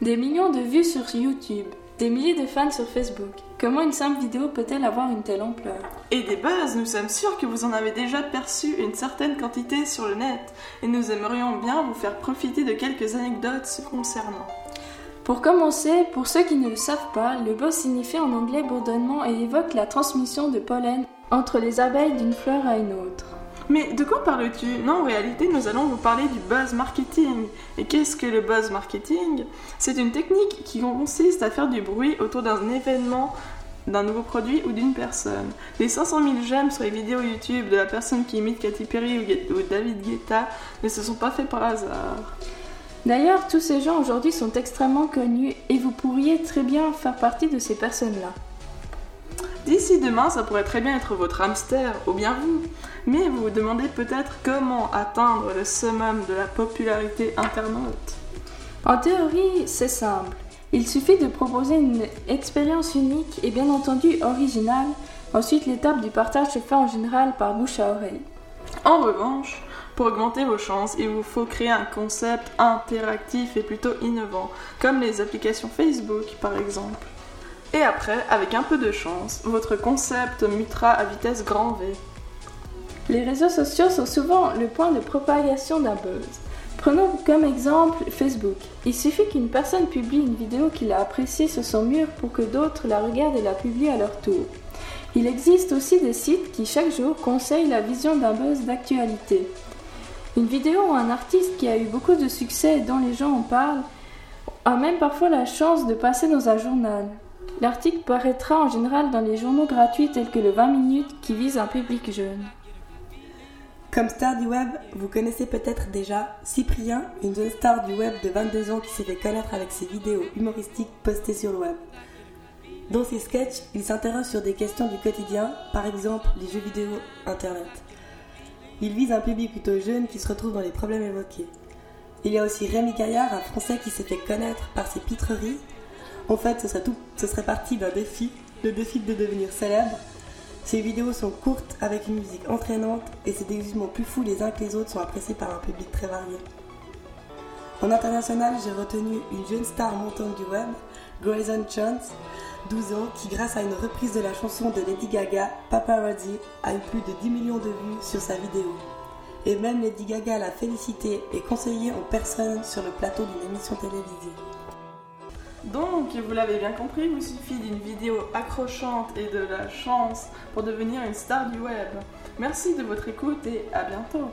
Des millions de vues sur YouTube, des milliers de fans sur Facebook. Comment une simple vidéo peut-elle avoir une telle ampleur Et des buzz, nous sommes sûrs que vous en avez déjà perçu une certaine quantité sur le net, et nous aimerions bien vous faire profiter de quelques anecdotes se concernant. Pour commencer, pour ceux qui ne le savent pas, le buzz signifie en anglais bourdonnement et évoque la transmission de pollen entre les abeilles d'une fleur à une autre. Mais de quoi parles-tu? Non, en réalité, nous allons vous parler du buzz marketing. Et qu'est-ce que le buzz marketing? C'est une technique qui consiste à faire du bruit autour d'un événement d'un nouveau produit ou d'une personne. Les 500 000 j'aime sur les vidéos YouTube de la personne qui imite Katy Perry ou David Guetta ne se sont pas faits par hasard. D'ailleurs, tous ces gens aujourd'hui sont extrêmement connus et vous pourriez très bien faire partie de ces personnes-là. D'ici demain, ça pourrait très bien être votre hamster ou bien vous. Mais vous vous demandez peut-être comment atteindre le summum de la popularité internaute. En théorie, c'est simple. Il suffit de proposer une expérience unique et bien entendu originale. Ensuite, l'étape du partage se fait en général par bouche à oreille. En revanche, pour augmenter vos chances, il vous faut créer un concept interactif et plutôt innovant, comme les applications Facebook par exemple. Et après, avec un peu de chance, votre concept mutera à vitesse grand V. Les réseaux sociaux sont souvent le point de propagation d'un buzz. Prenons comme exemple Facebook. Il suffit qu'une personne publie une vidéo qu'il a appréciée sur son mur pour que d'autres la regardent et la publient à leur tour. Il existe aussi des sites qui chaque jour conseillent la vision d'un buzz d'actualité. Une vidéo ou un artiste qui a eu beaucoup de succès et dont les gens en parlent a même parfois la chance de passer dans un journal. L'article paraîtra en général dans les journaux gratuits tels que le 20 minutes qui vise un public jeune. Comme star du web, vous connaissez peut-être déjà Cyprien, une jeune star du web de 22 ans qui s'est fait connaître avec ses vidéos humoristiques postées sur le web. Dans ses sketchs, il s'interroge sur des questions du quotidien, par exemple les jeux vidéo Internet. Il vise un public plutôt jeune qui se retrouve dans les problèmes évoqués. Il y a aussi Rémi Gaillard, un Français qui s'est fait connaître par ses pitreries en fait, ce serait, tout, ce serait parti d'un défi, le défi de devenir célèbre. Ces vidéos sont courtes avec une musique entraînante et ces déguisements plus fous les uns que les autres sont appréciés par un public très varié. En international, j'ai retenu une jeune star montante du web, Grayson Chance, 12 ans, qui grâce à une reprise de la chanson de Lady Gaga, Paparazzi, a eu plus de 10 millions de vues sur sa vidéo. Et même Lady Gaga l'a félicité et conseillé en personne sur le plateau d'une émission télévisée. Donc, vous l'avez bien compris, il vous suffit d'une vidéo accrochante et de la chance pour devenir une star du web. Merci de votre écoute et à bientôt